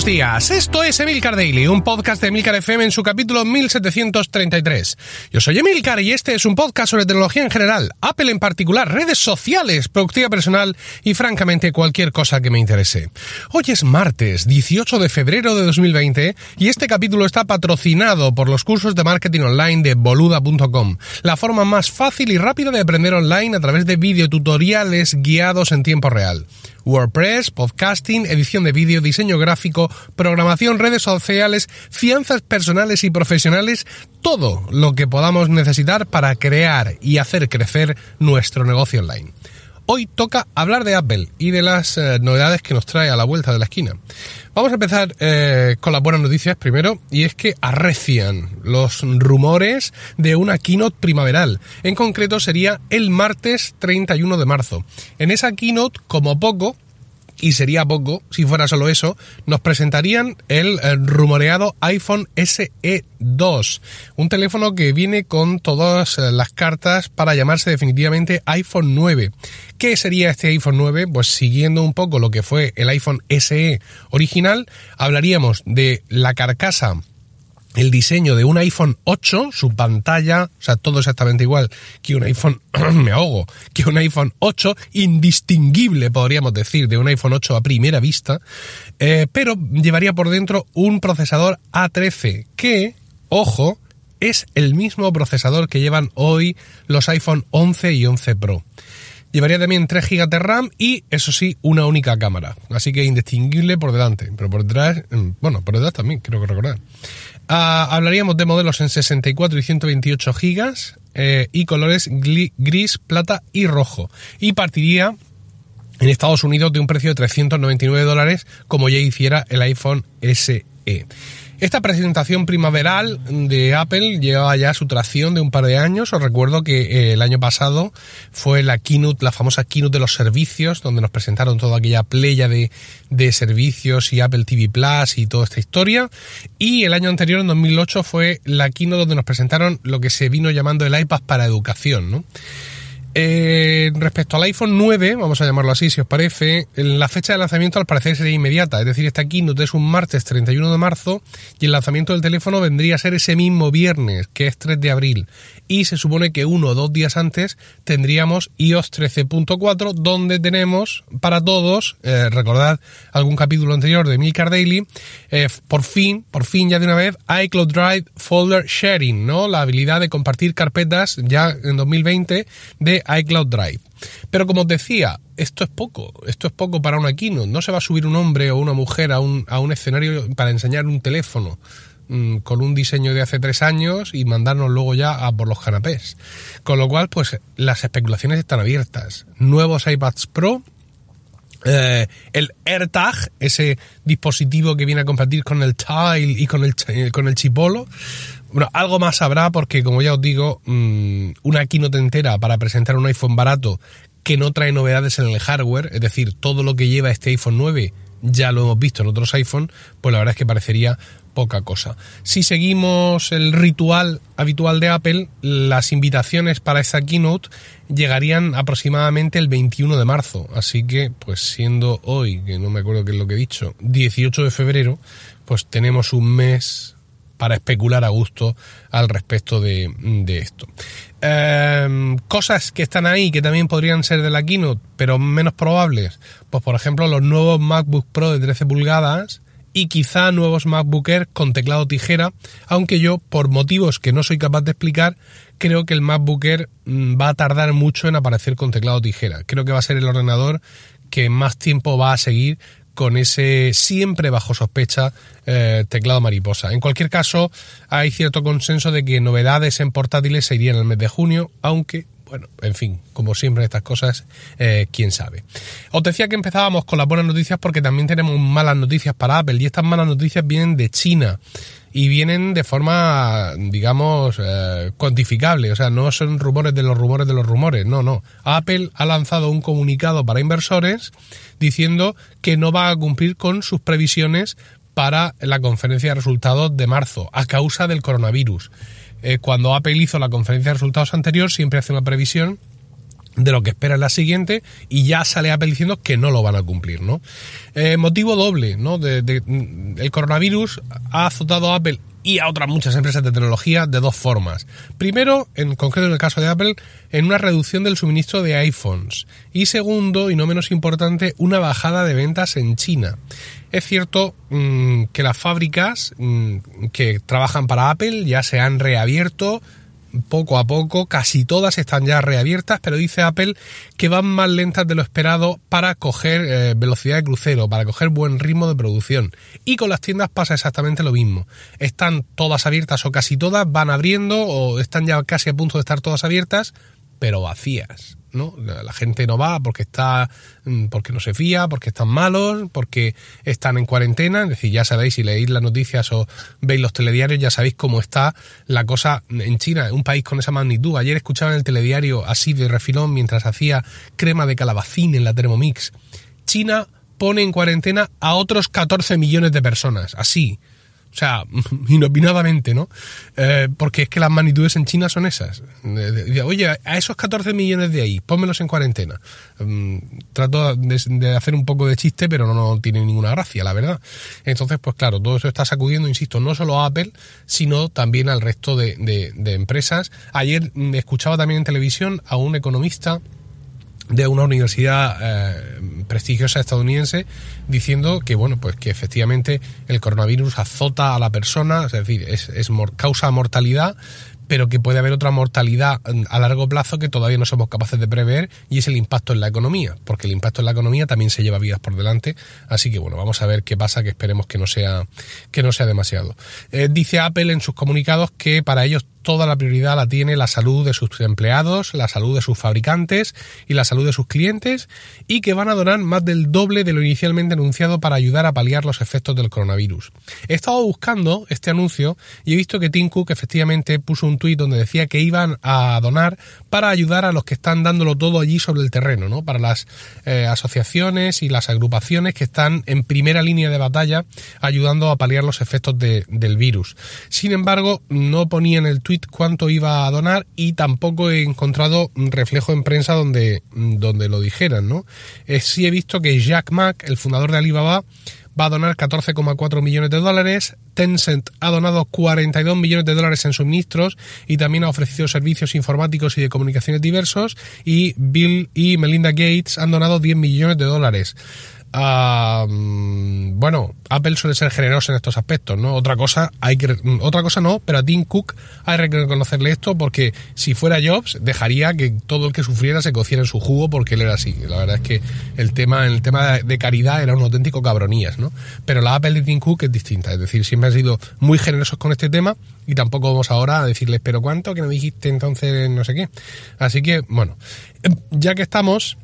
Buenos días, esto es Emilcar Daily, un podcast de Emilcar FM en su capítulo 1733. Yo soy Emilcar y este es un podcast sobre tecnología en general, Apple en particular, redes sociales, productividad personal y francamente cualquier cosa que me interese. Hoy es martes, 18 de febrero de 2020 y este capítulo está patrocinado por los cursos de marketing online de boluda.com, la forma más fácil y rápida de aprender online a través de videotutoriales guiados en tiempo real. WordPress, podcasting, edición de vídeo, diseño gráfico, programación, redes sociales, fianzas personales y profesionales, todo lo que podamos necesitar para crear y hacer crecer nuestro negocio online. Hoy toca hablar de Apple y de las eh, novedades que nos trae a la vuelta de la esquina. Vamos a empezar eh, con las buenas noticias primero, y es que arrecian los rumores de una keynote primaveral. En concreto sería el martes 31 de marzo. En esa keynote, como poco, y sería poco si fuera solo eso, nos presentarían el eh, rumoreado iPhone SE 2, un teléfono que viene con todas eh, las cartas para llamarse definitivamente iPhone 9. ¿Qué sería este iPhone 9? Pues siguiendo un poco lo que fue el iPhone SE original, hablaríamos de la carcasa el diseño de un iPhone 8, su pantalla, o sea, todo exactamente igual que un iPhone, me ahogo, que un iPhone 8, indistinguible podríamos decir de un iPhone 8 a primera vista, eh, pero llevaría por dentro un procesador A13 que, ojo, es el mismo procesador que llevan hoy los iPhone 11 y 11 Pro. Llevaría también 3 GB de RAM y, eso sí, una única cámara. Así que indistinguible por delante, pero por detrás, mm, bueno, por detrás también, creo que recordar. Ah, hablaríamos de modelos en 64 y 128 gigas eh, y colores gris, plata y rojo. Y partiría en Estados Unidos de un precio de 399 dólares como ya hiciera el iPhone SE. Esta presentación primaveral de Apple lleva ya su tracción de un par de años. Os recuerdo que eh, el año pasado fue la keynote, la famosa keynote de los servicios, donde nos presentaron toda aquella playa de, de servicios y Apple TV Plus y toda esta historia. Y el año anterior, en 2008, fue la keynote donde nos presentaron lo que se vino llamando el iPad para educación, ¿no? Eh, respecto al iPhone 9, vamos a llamarlo así si os parece, la fecha de lanzamiento al parecer sería inmediata, es decir, esta keynote es un martes 31 de marzo y el lanzamiento del teléfono vendría a ser ese mismo viernes, que es 3 de abril. Y se supone que uno o dos días antes tendríamos iOS 13.4, donde tenemos para todos, eh, recordad algún capítulo anterior de Milcar Daily, eh, por fin, por fin ya de una vez, iCloud Drive Folder Sharing, ¿no? La habilidad de compartir carpetas ya en 2020 de iCloud Drive. Pero como os decía, esto es poco, esto es poco para una keynote. No se va a subir un hombre o una mujer a un, a un escenario para enseñar un teléfono mm, con un diseño de hace tres años y mandarnos luego ya a por los canapés. Con lo cual, pues las especulaciones están abiertas. Nuevos iPads Pro, eh, el AirTag, ese dispositivo que viene a compartir con el Tile y con el, con el Chipolo, bueno, algo más habrá porque, como ya os digo, mm, una keynote entera para presentar un iPhone barato que no trae novedades en el hardware, es decir, todo lo que lleva este iPhone 9 ya lo hemos visto en otros iPhone, pues la verdad es que parecería poca cosa. Si seguimos el ritual habitual de Apple, las invitaciones para esta keynote llegarían aproximadamente el 21 de marzo. Así que, pues siendo hoy, que no me acuerdo qué es lo que he dicho, 18 de febrero, pues tenemos un mes para especular a gusto al respecto de, esto. Em, cosas que están ahí que también podrían ser de la keynote, pero menos probables. Pues por ejemplo los nuevos MacBook Pro de 13 pulgadas y quizá nuevos MacBook con teclado tijera, aunque yo por motivos que no soy capaz de explicar, creo que el MacBook mm, va a tardar mucho en aparecer con teclado tijera. Creo que va a ser el ordenador que más tiempo va a seguir con ese siempre bajo sospecha eh, teclado mariposa. En cualquier caso, hay cierto consenso de que novedades en portátiles se irían el mes de junio, aunque bueno, en fin, como siempre estas cosas, eh, quién sabe. Os decía que empezábamos con las buenas noticias porque también tenemos malas noticias para Apple y estas malas noticias vienen de China y vienen de forma, digamos, eh, cuantificable. O sea, no son rumores de los rumores de los rumores. No, no. Apple ha lanzado un comunicado para inversores diciendo que no va a cumplir con sus previsiones para la conferencia de resultados de marzo a causa del coronavirus. Eh, cuando Apple hizo la conferencia de resultados anterior, siempre hace una previsión de lo que espera en la siguiente y ya sale Apple diciendo que no lo van a cumplir, ¿no? Eh, motivo doble, ¿no? El coronavirus ha azotado a Apple y a otras muchas empresas de tecnología de dos formas. Primero, en concreto en el caso de Apple, en una reducción del suministro de iPhones. Y segundo, y no menos importante, una bajada de ventas en China. Es cierto mm, que las fábricas mm, que trabajan para Apple ya se han reabierto, poco a poco, casi todas están ya reabiertas, pero dice Apple que van más lentas de lo esperado para coger eh, velocidad de crucero, para coger buen ritmo de producción. Y con las tiendas pasa exactamente lo mismo. Están todas abiertas o casi todas, van abriendo o están ya casi a punto de estar todas abiertas, pero vacías. ¿No? La gente no va porque está, mm, porque no se fía, porque están malos, porque están en cuarentena. Es decir, ya sabéis, si leéis las noticias o veis los telediarios, ya sabéis cómo está la cosa en China, un país con esa magnitud. Ayer escuchaba en el telediario así de refilón mientras hacía crema de calabacín en la Thermomix. China pone en cuarentena a otros 14 millones de personas, así. O sea, inopinadamente, ¿no? Eh, porque es que las magnitudes en China son esas. Oye, a esos 14 millones de ahí, pónmelos en cuarentena. Mm, trato de, hacer un poco de chiste, pero no, no, tiene ninguna gracia, la verdad. Entonces, pues claro, todo eso está sacudiendo, insisto, no solo a Apple, sino también al resto de, empresas. Ayer mm, escuchaba también en televisión a un economista de una universidad eh, prestigiosa estadounidense diciendo que bueno pues que efectivamente el coronavirus azota a la persona es decir es, es causa mortalidad pero que puede haber otra mortalidad a largo plazo que todavía no somos capaces de prever y es el impacto en la economía, porque el impacto en la economía también se lleva vidas por delante, así que bueno, vamos a ver qué pasa, que esperemos que no sea, que no sea demasiado. Eh, dice Apple en sus comunicados que para ellos toda la prioridad la tiene la salud de sus empleados, la salud de sus fabricantes y la salud de sus clientes y que van a donar más del doble de lo inicialmente anunciado para ayudar a paliar los efectos del coronavirus. He estado buscando este anuncio y he visto que Tim Cook efectivamente puso un tuit donde decía que iban a donar para ayudar a los que están dándolo todo allí sobre el terreno, ¿no? Para las eh, asociaciones y las agrupaciones que están en primera línea de batalla ayudando a paliar los efectos del virus. Sin embargo, no ponían el cuánto iba a donar y tampoco he encontrado reflejo en prensa donde, donde lo dijeran, ¿no? Eh, sí he visto que Jack Mack, el fundador de Alibaba, va a donar 14,4 millones de dólares. Tencent ha donado 42 millones de dólares en suministros y también ha ofrecido servicios informáticos y de comunicaciones diversos. Y Bill y Melinda Gates han donado 10 millones de dólares bueno, Apple suele ser generoso en estos aspectos, ¿no? Otra cosa, hay que, otra cosa no, pero a Tim Cook hay que reconocerle esto porque si fuera Jobs, dejaría que todo el que sufriera se cociera en su jugo porque él era así. La verdad es que el tema, el tema de caridad era un auténtico cabronías, ¿no? Pero la Apple de Tim Cook es distinta, es decir, siempre han sido muy generosos con este tema y tampoco vamos ahora a decirles, pero cuánto que no dijiste entonces no sé qué. Así que, bueno, ya que estamos,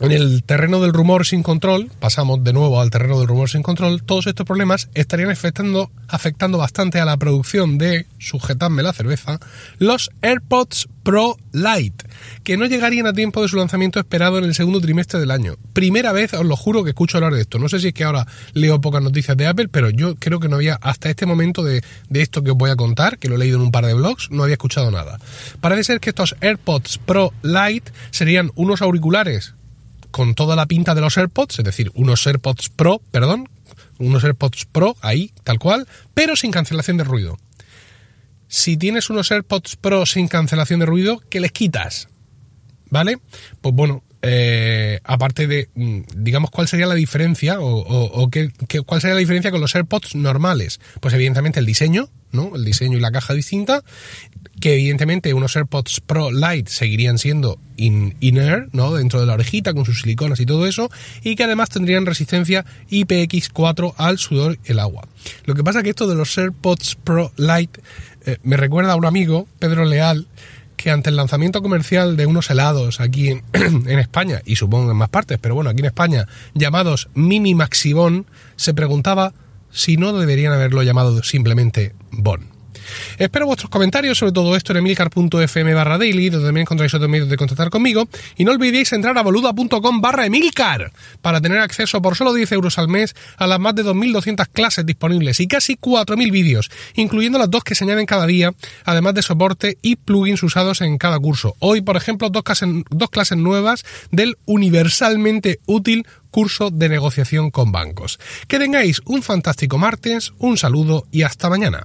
en el terreno del rumor sin control, pasamos de nuevo al terreno del rumor sin control, todos estos problemas estarían afectando, afectando bastante a la producción de, sujetadme la cerveza, los AirPods Pro Lite, que no llegarían a tiempo de su lanzamiento esperado en el segundo trimestre del año. Primera vez, os lo juro, que escucho hablar de esto. No sé si es que ahora leo pocas noticias de Apple, pero yo creo que no había, hasta este momento de, de esto que os voy a contar, que lo he leído en un par de blogs, no había escuchado nada. Parece ser que estos AirPods Pro Lite serían unos auriculares con toda la pinta de los AirPods, es decir, unos AirPods Pro, perdón, unos AirPods Pro ahí, tal cual, pero sin cancelación de ruido. Si tienes unos AirPods Pro sin cancelación de ruido, ¿qué les quitas? ¿Vale? Pues bueno, eh, aparte de, mm, digamos, cuál sería la diferencia o, qué, cuál sería la diferencia con los AirPods normales. Pues evidentemente el diseño, ¿no? El diseño y la caja distinta que evidentemente unos AirPods Pro Lite seguirían siendo in, air, ¿no? Dentro de la orejita con sus siliconas y todo eso, y que además tendrían resistencia IPX4 al sudor y el agua. Lo que pasa es que esto de los AirPods Pro Lite eh, me recuerda a un amigo, Pedro Leal, que ante el lanzamiento comercial de unos helados aquí en, España, y supongo en más partes, pero bueno, aquí en España, llamados Mini Maxibon, se preguntaba si no deberían haberlo llamado simplemente Bon. Espero vuestros comentarios sobre todo esto en emilcar.fm barra daily, donde también encontráis otros medios de contactar conmigo. Y no olvidéis entrar a boluda.com barra emilcar para tener acceso por solo 10 euros al mes a las más de 2.200 clases disponibles y casi 4.000 vídeos, incluyendo las dos que se añaden cada día, además de soporte y plugins usados en cada curso. Hoy, por ejemplo, dos clases nuevas del universalmente útil curso de negociación con bancos. Que tengáis un fantástico martes, un saludo y hasta mañana.